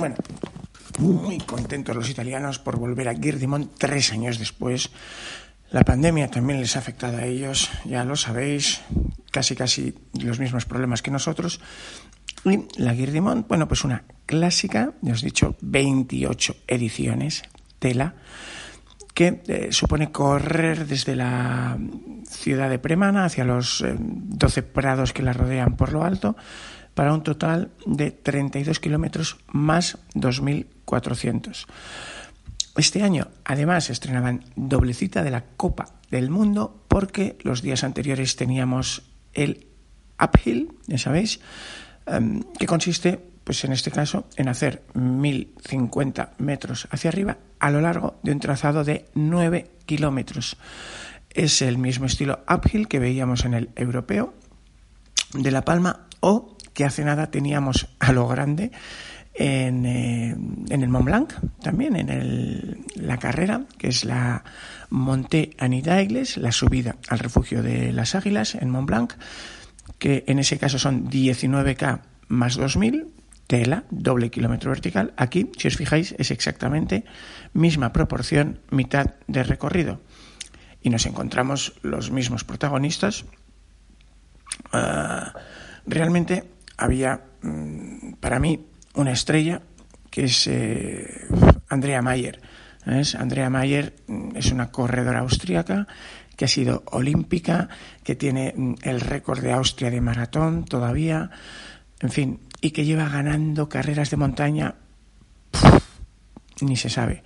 Bueno, muy contentos los italianos por volver a Girdimont tres años después. La pandemia también les ha afectado a ellos, ya lo sabéis, casi casi los mismos problemas que nosotros. Y la Girdimont, bueno, pues una clásica, ya os he dicho, 28 ediciones, tela, que eh, supone correr desde la ciudad de Premana hacia los 12 eh, prados que la rodean por lo alto, para un total de 32 kilómetros más 2.400. Este año, además, estrenaban doble cita de la Copa del Mundo porque los días anteriores teníamos el uphill, ya sabéis, em, que consiste, pues en este caso, en hacer 1.050 metros hacia arriba a lo largo de un trazado de 9 kilómetros. Es el mismo estilo uphill que veíamos en el europeo de La Palma o que hace nada teníamos a lo grande en, eh, el Mont Blanc, también en la carrera, que es la Monte Anidagles, la subida al refugio de las Águilas en Mont Blanc, que en ese caso son 19K más 2000, tela, doble kilómetro vertical. Aquí, si os fijáis, es exactamente misma proporción, mitad de recorrido. Y nos encontramos los mismos protagonistas. Ah, realmente había mm, para mí una estrella que es eh, Andrea Mayer. Andrea Mayer mm, es una corredora austríaca que ha sido olímpica, que tiene mm, el récord de Austria de maratón todavía, en fin, y que lleva ganando carreras de montaña, ni se sabe.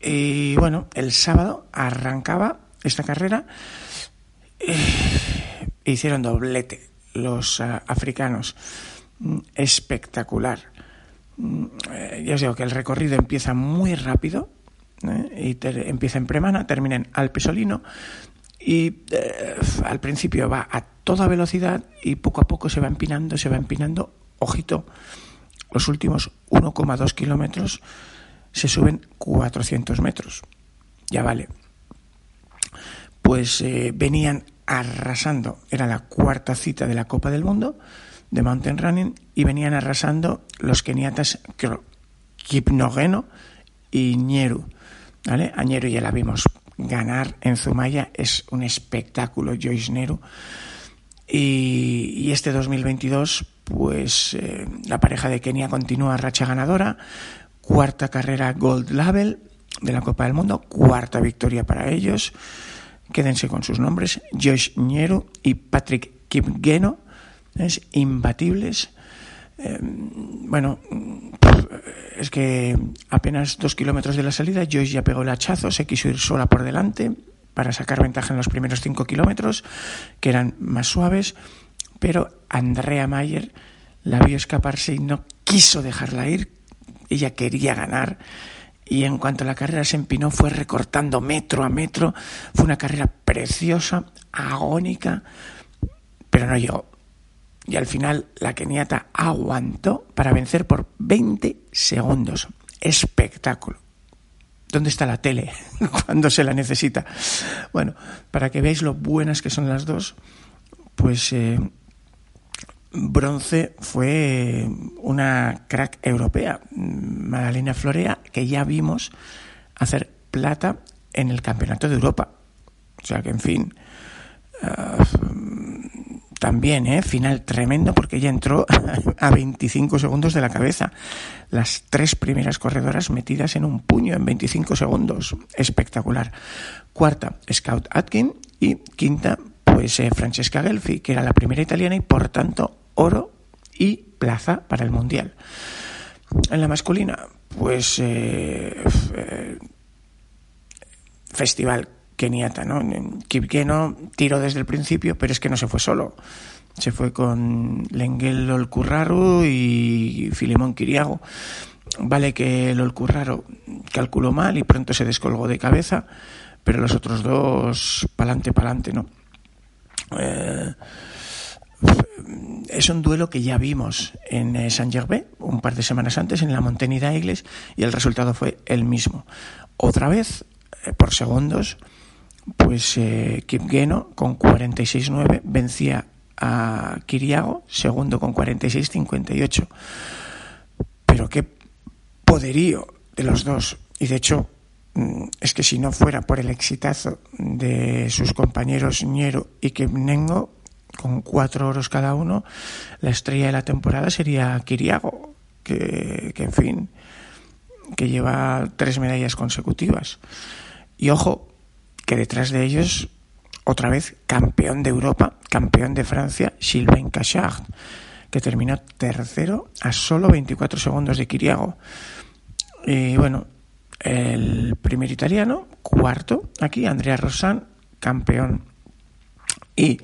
Y bueno, el sábado arrancaba esta carrera, e hicieron doblete los uh, africanos. Mm, espectacular. Mm, eh, ya os digo que el recorrido empieza muy rápido ¿eh? y empieza en Premana, termina en Alpesolino y eh, al principio va a toda velocidad y poco a poco se va empinando, se va empinando. Ojito, los últimos 1,2 kilómetros se suben 400 metros. Ya vale. Pues venían arrasando. Era la cuarta cita de la Copa del Mundo de Mountain Running y venían arrasando los keniatas Kipnogeno y Ñeru. ¿vale? A Ñeru ya la vimos ganar en Zumaya, es un espectáculo, Joyce Neru. Y, este 2022, pues eh, la pareja de Kenia continúa racha ganadora, cuarta carrera Gold Label de la Copa del Mundo, cuarta victoria para ellos. Quédense con sus nombres, Josh Ñero y Patrick Kipgeno, es imbatibles. Em, bueno, es que apenas dos kilómetros de la salida, Joyce ya pegó el hachazo, se quiso ir sola por delante para sacar ventaja en los primeros cinco kilómetros, que eran más suaves, pero Andrea Mayer la vio escaparse y no quiso dejarla ir. Ella quería ganar y en cuanto la carrera se empinó fue recortando metro a metro. Fue una carrera preciosa, agónica, pero no llegó. Y al final la keniata aguantó para vencer por 20 segundos. Espectáculo. ¿Dónde está la tele cuando se la necesita? Bueno, para que veáis lo buenas que son las dos, pues eh, bronce fue una crack europea, Madalena Florea, que ya vimos hacer plata en el Campeonato de Europa. O sea que, en fin, ah, también, ¿eh? Final tremendo porque ella entró a 25 segundos de la cabeza. Las tres primeras corredoras metidas en un puño en 25 segundos. Espectacular. Cuarta, Scout Atkin. Y quinta, pues eh, Francesca Gelfi, que era la primera italiana y por tanto oro y plaza para el Mundial. En la masculina, pues eh, eh, festival keniata, ¿no? Kipkeno tiró desde el principio, pero es que no se fue solo. Se fue con Lengel Olcurraru y Filemón Kiriago. Vale que el Olcurraro calculó mal y pronto se descolgó de cabeza, pero los otros dos, pa'lante, pa'lante, ¿no? Eh, es un duelo que ya vimos en Saint-Gervais un par de semanas antes en la Montaña d'Aigles y el resultado fue el mismo. Otra vez, eh, por segundos, pues eh, Kipgeno con 46-9 vencía a Kiriago, segundo con 46-58. Pero qué poderío de los dos. Y de hecho, mm, es que si no fuera por el exitazo de sus compañeros Ñero y Kipnengo, con cuatro oros cada uno, la estrella de la temporada sería Kiriago, que, que en fin, que lleva tres medallas consecutivas. Y ojo, que detrás de ellos, otra vez, campeón de Europa, campeón de Francia, Sylvain Cachard, que terminó tercero a solo 24 segundos de Kiriago. Y bueno, el primer italiano, cuarto, aquí, Andrea Rosan, campeón. Y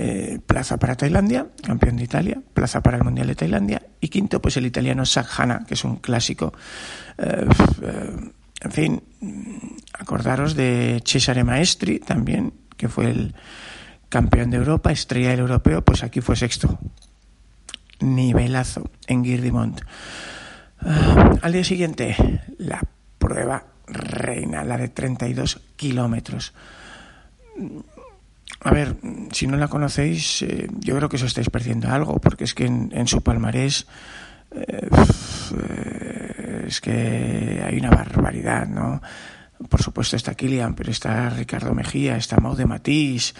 eh, plaza para Tailandia, campeón de Italia, plaza para el Mundial de Tailandia y quinto pues el italiano Sakhana, que es un clásico. Eh, eh, en fin, acordaros de Cesare Maestri también, que fue el campeón de Europa, estrella del europeo, pues aquí fue sexto. Nivelazo en Girdimont. al día siguiente, la prueba reina, la de 32 kilómetros. A ver, si no la conocéis, eh, yo creo que os estáis perdiendo algo, porque es que en, su palmarés eh, es que hay una barbaridad, ¿no? Por supuesto está Kilian, pero está Ricardo Mejía, está Maude Matisse,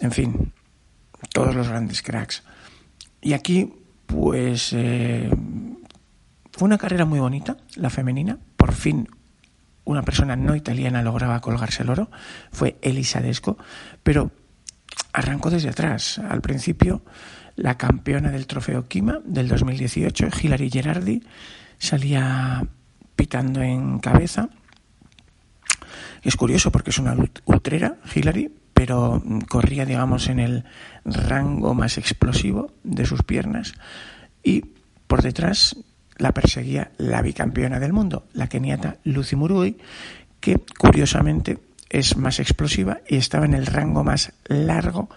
en fin, todos los grandes cracks. Y aquí, pues, eh, fue una carrera muy bonita, la femenina, por fin una persona no italiana lograba colgarse el oro, fue Elisa Desco, pero arrancó desde atrás. Al principio, la campeona del trofeo Kima del 2018, Hilary Gerardi, salía pitando en cabeza. Es curioso porque es una ultrera, Hilary, pero corría, digamos, en el rango más explosivo de sus piernas. Y por detrás la perseguía la bicampeona del mundo, la keniata Lucy Murui, que curiosamente es más explosiva y estaba en el rango más largo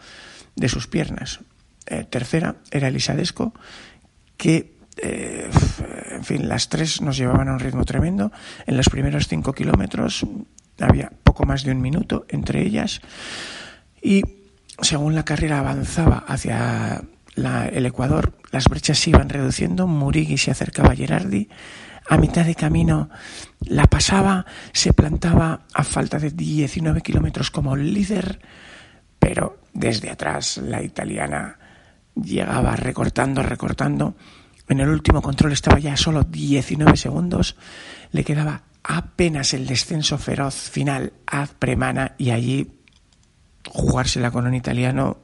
de sus piernas. Eh, tercera era Elisa Desco, que, eh, en fin, las tres nos llevaban a un ritmo tremendo. En los primeros cinco kilómetros había poco más de un minuto entre ellas y según la carrera avanzaba hacia el Ecuador, las brechas se iban reduciendo, Murigui se acercaba a Gerardi, a mitad de camino la pasaba, se plantaba a falta de 19 kilómetros como líder, pero desde atrás la italiana llegaba recortando, recortando. En el último control estaba ya solo 19 segundos, le quedaba apenas el descenso feroz final a Premana y allí jugársela con un italiano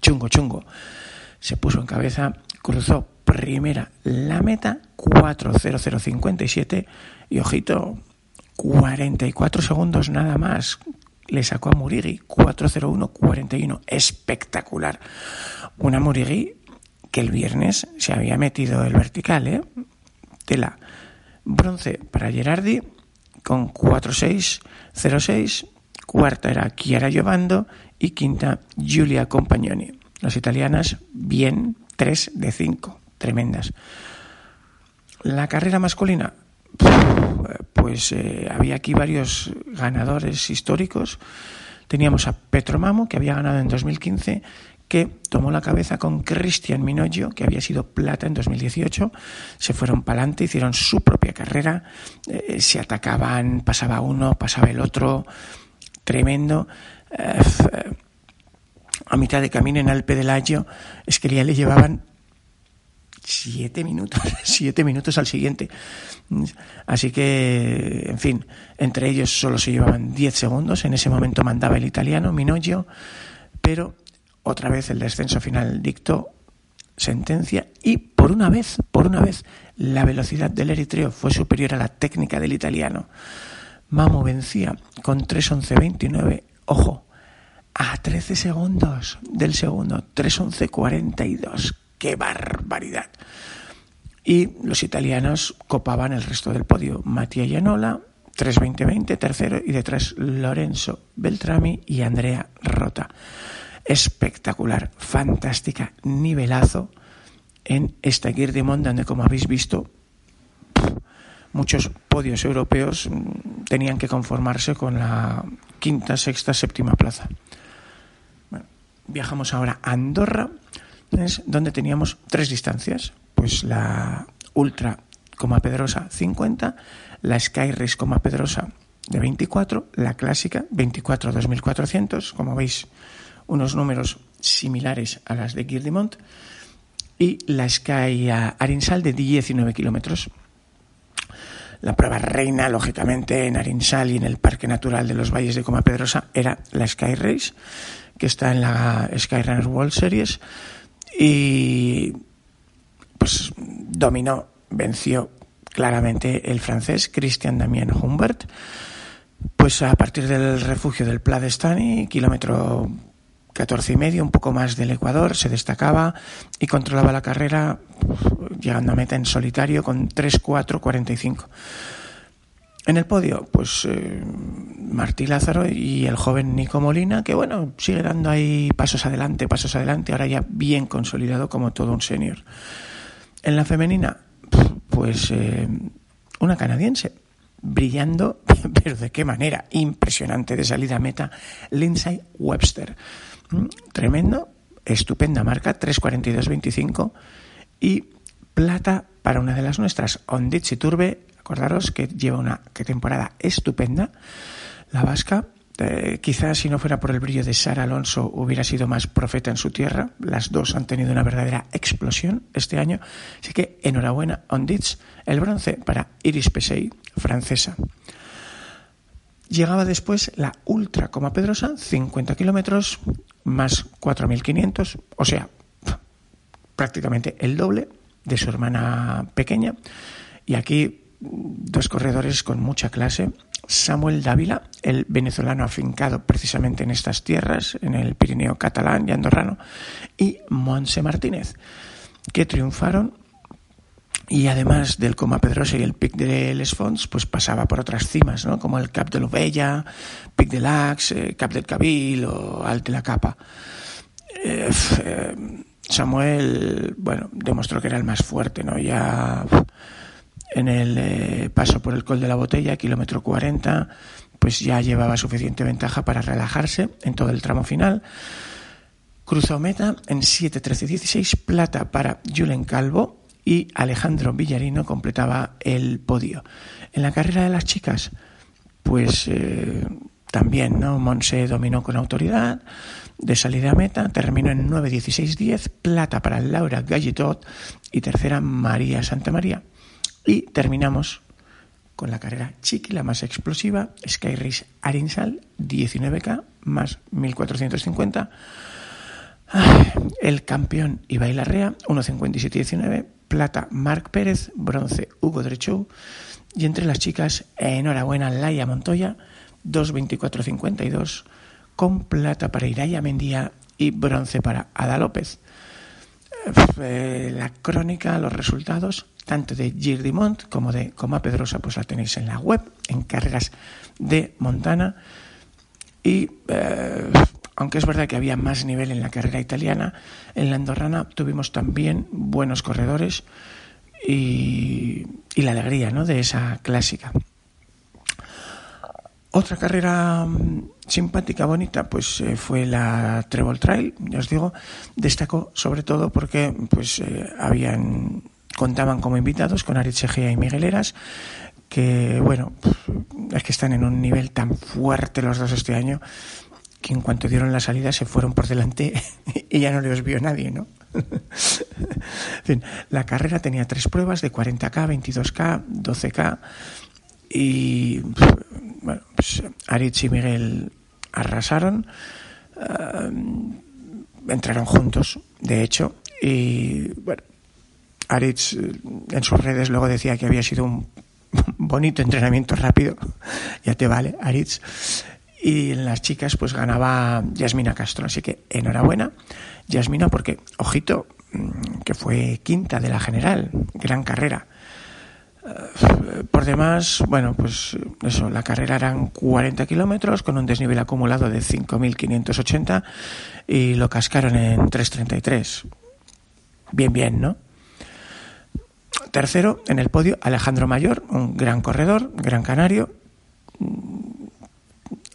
chungo, chungo se puso en cabeza, cruzó primera la meta, 4.0057 y ojito, 44 segundos nada más. Le sacó a Murigi 4.01.41. Espectacular. Una Murigi que el viernes se había metido el vertical, ¿eh? Tela. Bronce para Gerardi con 4.6.06. Cuarta era Chiara Giovando y quinta Giulia Compagnoni. Las italianas, bien, 3 de 5, tremendas. La carrera masculina, pues eh, había aquí varios ganadores históricos. Teníamos a Petro Mamo, que había ganado en 2015, que tomó la cabeza con Cristian Minoggio, que había sido plata en 2018. Se fueron para adelante, hicieron su propia carrera, eh, se atacaban, pasaba uno, pasaba el otro, tremendo. Eh, a mitad de camino en Alpe del Ayo, es que ya le llevaban siete minutos, siete minutos al siguiente. Así que, en fin, entre ellos solo se llevaban diez segundos. En ese momento mandaba el italiano Minoggio, pero otra vez el descenso final dictó sentencia y por una vez, por una vez, la velocidad del eritreo fue superior a la técnica del italiano. Mamu vencía con 3.11.29, ojo, a 13 segundos del segundo, 3.11.42. ¡Qué barbaridad! Y los italianos copaban el resto del podio. Mattia Gianola, 3.20.20, tercero, y detrás Lorenzo Beltrami y Andrea Rota. Espectacular, fantástica, nivelazo en esta Girdimont, donde, como habéis visto, muchos podios europeos mm, tenían que conformarse con la quinta, sexta, séptima plaza. Viajamos ahora a Andorra, donde teníamos tres distancias. Pues la Ultra Coma Pedrosa 50, la Sky Race Coma Pedrosa de 24, la clásica 24 2400, como veis, unos números similares a las de Girdimont, y la Sky Arinsal de 19 kilómetros. La prueba reina, lógicamente, en Arinsal y en el Parque Natural de los Valles de Coma Pedrosa era la Sky Race, que está en la Skyrunner World Series. Y pues dominó, venció claramente el francés Christian Damien Humbert, pues a partir del refugio del Pla d'Estany, kilómetro 14 y medio, un poco más del Ecuador, se destacaba y controlaba la carrera llegando a meta en solitario con 3-4-45. En el podio, pues eh, Martí Lázaro y el joven Nico Molina, que bueno, sigue dando ahí pasos adelante, pasos adelante, ahora ya bien consolidado como todo un senior. En la femenina, pues eh, una canadiense, brillando, pero de qué manera, impresionante de salida a meta, Lindsay Webster. Mm, tremendo, estupenda marca, 3.42.25 y plata para una de las nuestras, Onditsi Turbe, acordaros que lleva una temporada estupenda, la vasca, eh, quizás si no fuera por el brillo de Sara Alonso hubiera sido más profeta en su tierra. Las dos han tenido una verdadera explosión este año. Así que enhorabuena, Ondits, el bronce para Iris Pesey, francesa. Llegaba después la Ultra Coma Pedrosa, 50 kilómetros más 4.500, o sea, prácticamente el doble de su hermana pequeña. Y aquí dos corredores con mucha clase. Samuel Dávila, el venezolano afincado precisamente en estas tierras, en el Pirineo catalán y andorrano, y Monse Martínez, que triunfaron y además del Coma Pedrosa y el Pic de Les Fonts, pues pasaba por otras cimas, ¿no? como el Cap de l'Ovella, Pic de l'Ax, eh, Cap del Cabil o Alt de la Capa. Eh, eh, Samuel, bueno, demostró que era el más fuerte, ¿no? Ya en el eh, paso por el Col de la Botella, kilómetro 40, pues ya llevaba suficiente ventaja para relajarse en todo el tramo final. Cruzó meta en 7.13.16, plata para Julen Calvo y Alejandro Villarino completaba el podio. En la carrera de las chicas, pues eh, también, ¿no? Monse dominó con autoridad, de salida a meta, terminó en 9.16.10, plata para Laura Galletot y tercera María Santa María. Y terminamos con la carrera chiqui, la más explosiva, Sky Race Arinsal, 19K más 1450. El campeón Ibai Larrea, 1.57.19, plata Marc Pérez, bronce Hugo Drechou y entre las chicas, enhorabuena Laia Montoya, 2.24.52, con plata para Iraya Mendía y bronce para Ada López. Eh, la crónica, los resultados, tanto de Girdimont como de Coma Pedrosa, pues la tenéis en la web, en carreras de Montana. Y eh, aunque es verdad que había más nivel en la carrera italiana, en la andorrana tuvimos también buenos corredores y, la alegría ¿no? de esa clásica. Otra carrera mm, simpática, bonita, pues eh, fue la Treble Trail, ya os digo, destacó sobre todo porque pues eh, habían contaban como invitados con Aritz Egea y Miguel Eras, que bueno, es que están en un nivel tan fuerte los dos este año que en cuanto dieron la salida se fueron por delante y ya no les vio nadie, ¿no? en fin, la carrera tenía tres pruebas de 40K, 22K, 12K y bueno, pues Aritz y Miguel arrasaron, eh, entraron juntos, de hecho, y bueno, Aritz eh, en sus redes luego decía que había sido un bonito entrenamiento rápido, ya te vale, Aritz. Y en las chicas, pues ganaba Yasmina Castro. Así que enhorabuena, Yasmina, porque, ojito, mm, que fue quinta de la general, gran carrera. Eh, por demás, bueno, pues eso, la carrera eran 40 kilómetros con un desnivel acumulado de 5.580 y lo cascaron en 3.33. Bien, bien, ¿no? Tercero, en el podio, Alejandro Mayor, un gran corredor, gran canario.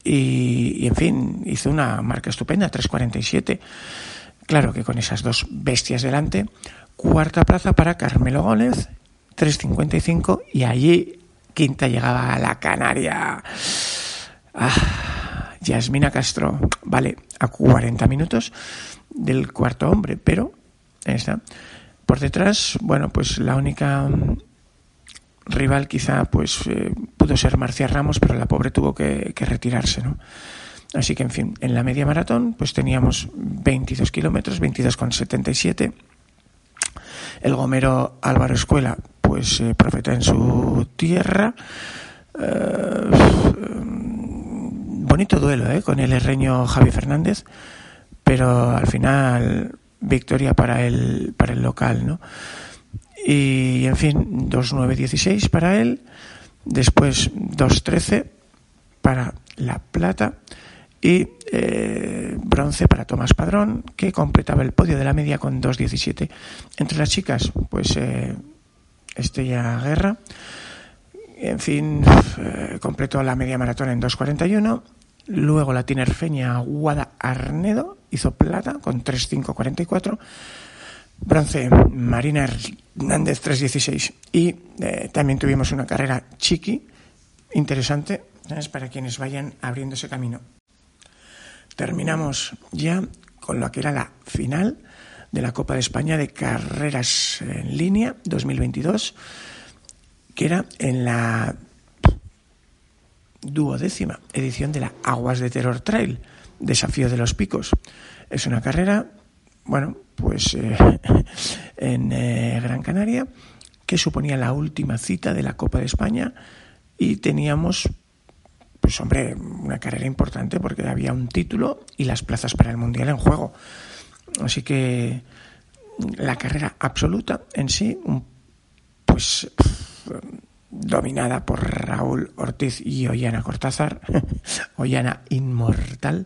Y, en fin, hizo una marca estupenda, 3.47. Claro que con esas dos bestias delante. Cuarta plaza para Carmelo Gómez, 3.55. Y allí, quinta llegaba a la Canaria. Ah, Yasmina Castro, vale, a 40 minutos del cuarto hombre, pero está. Por detrás, bueno, pues la única mm, rival quizá pues eh, pudo ser Marcia Ramos, pero la pobre tuvo que, retirarse, ¿no? Así que, en fin, en la media maratón pues teníamos 22 kilómetros, 22,77. El gomero Álvaro Escuela, pues eh, profeta en su tierra. Eh, bonito duelo ¿eh? con el herreño Javi Fernández, pero al final victoria para el, para el local, ¿no? Y, en fin, 2-9-16 para él, después 2-13 para La Plata y eh, bronce para Tomás Padrón, que completaba el podio de la media con 2-17. Entre las chicas, pues eh, Estella Guerra, en fin, eh, completó la media maratón en 2.41 Luego la tinerfeña Guada Arnedo hizo plata con 3.544. Bronce Marina Hernández 3.16. Y también tuvimos una carrera chiqui, interesante, para quienes vayan abriendo ese camino. Terminamos ya con lo que era la final de la Copa de España de Carreras en Línea 2022, que era en la duodécima edición de la Aguas de Terror Trail, Desafío de los Picos. Es una carrera, bueno, pues eh, en eh, Gran Canaria, que suponía la última cita de la Copa de España y teníamos, pues hombre, una carrera importante porque había un título y las plazas para el Mundial en juego. Así que la carrera absoluta en sí, pues dominada por Raúl Ortiz y Ollana Cortázar, Ollana inmortal,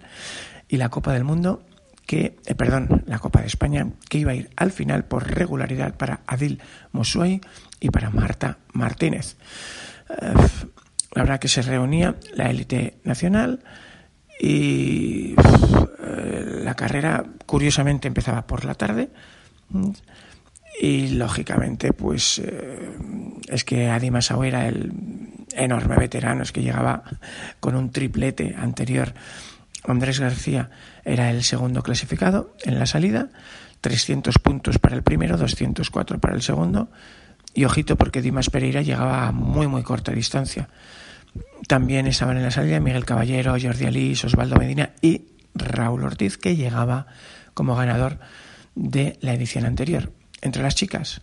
y la Copa del Mundo, que, eh, perdón, la Copa de España, que iba a ir al final por regularidad para Adil Mosuay y para Marta Martínez. Eh, la verdad que se reunía la élite nacional y eh, la carrera, curiosamente, empezaba por la tarde y lógicamente, pues eh, es que Adi Masao era el enorme veterano, es que llegaba con un triplete anterior. Andrés García era el segundo clasificado en la salida, 300 puntos para el primero, 204 para el segundo. Y ojito porque Dimas Pereira llegaba a muy, muy corta distancia. También estaban en la salida Miguel Caballero, Jordi Alís, Osvaldo Medina y Raúl Ortiz, que llegaba como ganador de la edición anterior. Entre las chicas,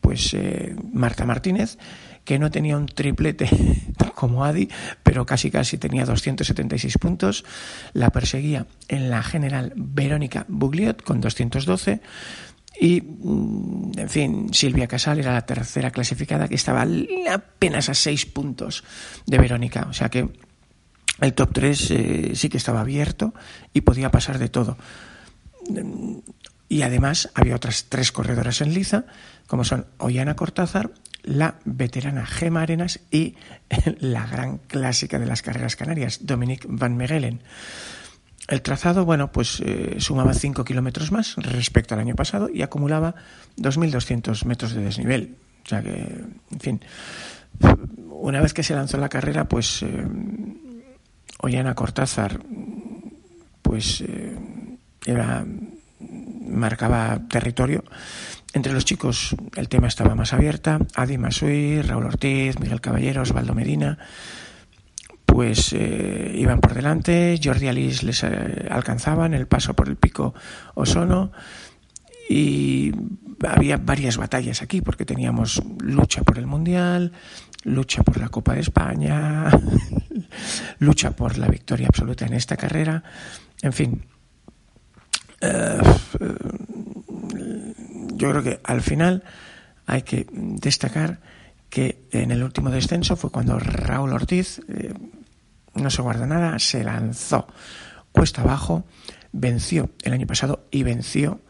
pues eh, Marta Martínez, que no tenía un triplete como Adi, pero casi casi tenía 276 puntos. La perseguía en la general Verónica Bugliot con 212. Y, mm, en fin, Silvia Casal era la tercera clasificada que estaba apenas a seis puntos de Verónica. O sea que el top 3 eh, sí que estaba abierto y podía pasar de todo. Y además había otras tres corredoras en liza, como son Ollana Cortázar, la veterana Gema Arenas y la gran clásica de las carreras canarias, Dominique Van Megelen. El trazado, bueno, pues eh, sumaba 5 kilómetros más respecto al año pasado y acumulaba 2.200 metros de desnivel. O sea que, en fin, una vez que se lanzó la carrera, pues eh, Ollana Cortázar, pues eh, era marcaba territorio. Entre los chicos el tema estaba más abierta. Adi Masui, Raúl Ortiz, Miguel Caballero, Osvaldo Medina, pues eh, iban por delante. Jordi Alice les eh, alcanzaban el paso por el pico Osono. Y había varias batallas aquí porque teníamos lucha por el Mundial, lucha por la Copa de España, lucha por la victoria absoluta en esta carrera, en fin. Eh, yo creo que al final hay que destacar que en el último descenso fue cuando Raúl Ortiz eh, no se guarda nada, se lanzó cuesta abajo, venció el año pasado y venció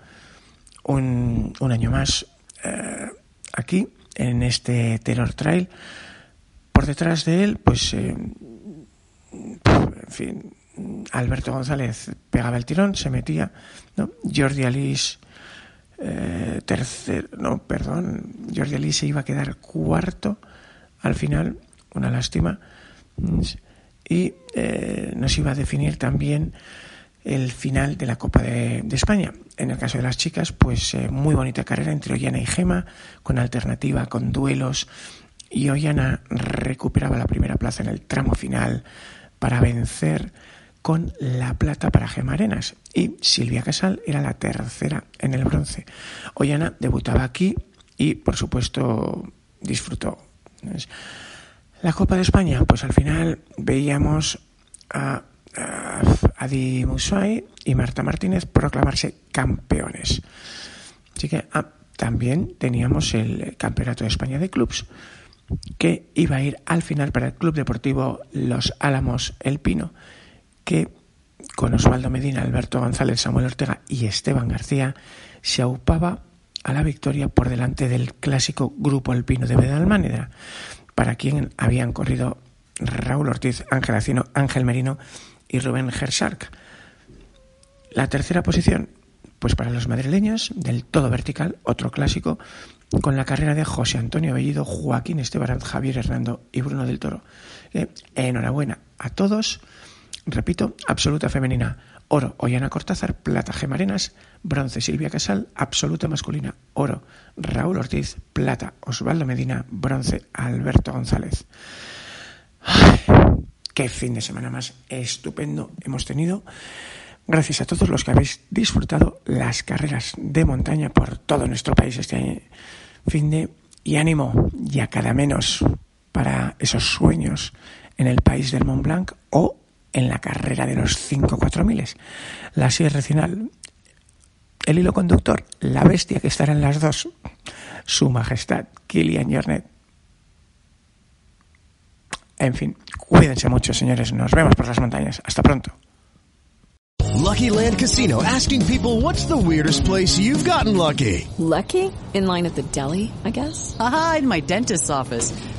un, año más eh, aquí en este Terror Trail. Por detrás de él, pues, eh, en fin, Alberto González pegaba el tirón, se metía, ¿no? Jordi Alice eh, tercero, no, perdón, Jordi Ali se iba a quedar cuarto al final, una lástima, y eh, nos iba a definir también el final de la Copa de, España. En el caso de las chicas, pues eh, muy bonita carrera entre Ollana y Gema, con alternativa, con duelos, y Ollana recuperaba la primera plaza en el tramo final para vencer con la plata para Gema Arenas y Silvia Casal era la tercera en el bronce. Ollana debutaba aquí y, por supuesto, disfrutó. La Copa de España, pues al final veíamos a, Adi Musai y Marta Martínez proclamarse campeones. Así que ah, también teníamos el Campeonato de España de Clubs, que iba a ir al final para el Club Deportivo Los Álamos El Pino que con Osvaldo Medina, Alberto González, Samuel Ortega y Esteban García se aupaba a la victoria por delante del clásico Grupo Alpino de Bedalmáneda, para quien habían corrido Raúl Ortiz, Ángel Acino, Ángel Merino y Rubén Gersark. La tercera posición, pues para los madrileños, del todo vertical, otro clásico, con la carrera de José Antonio Bellido, Joaquín Esteban, Javier Hernando y Bruno del Toro. Eh, enhorabuena a todos Repito, absoluta femenina. Oro, Ollana Cortázar. Plata, Gemarenas. Bronce, Silvia Casal. Absoluta masculina. Oro, Raúl Ortiz. Plata, Osvaldo Medina. Bronce, Alberto González. qué fin de semana más estupendo hemos tenido. Gracias a todos los que habéis disfrutado las carreras de montaña por todo nuestro país este fin de y ánimo y a cada menos para esos sueños en el país del Mont Blanc o en la carrera de los 5 miles. La sierra final, el hilo conductor, la bestia que estará en las dos, su majestad, Kilian Jornet. En fin, cuídense mucho, señores. Nos vemos por las montañas. Hasta pronto. Lucky Land Casino asking people what's the weirdest place you've gotten lucky. Lucky? In line at the deli, I guess. Aha, in my dentist's office.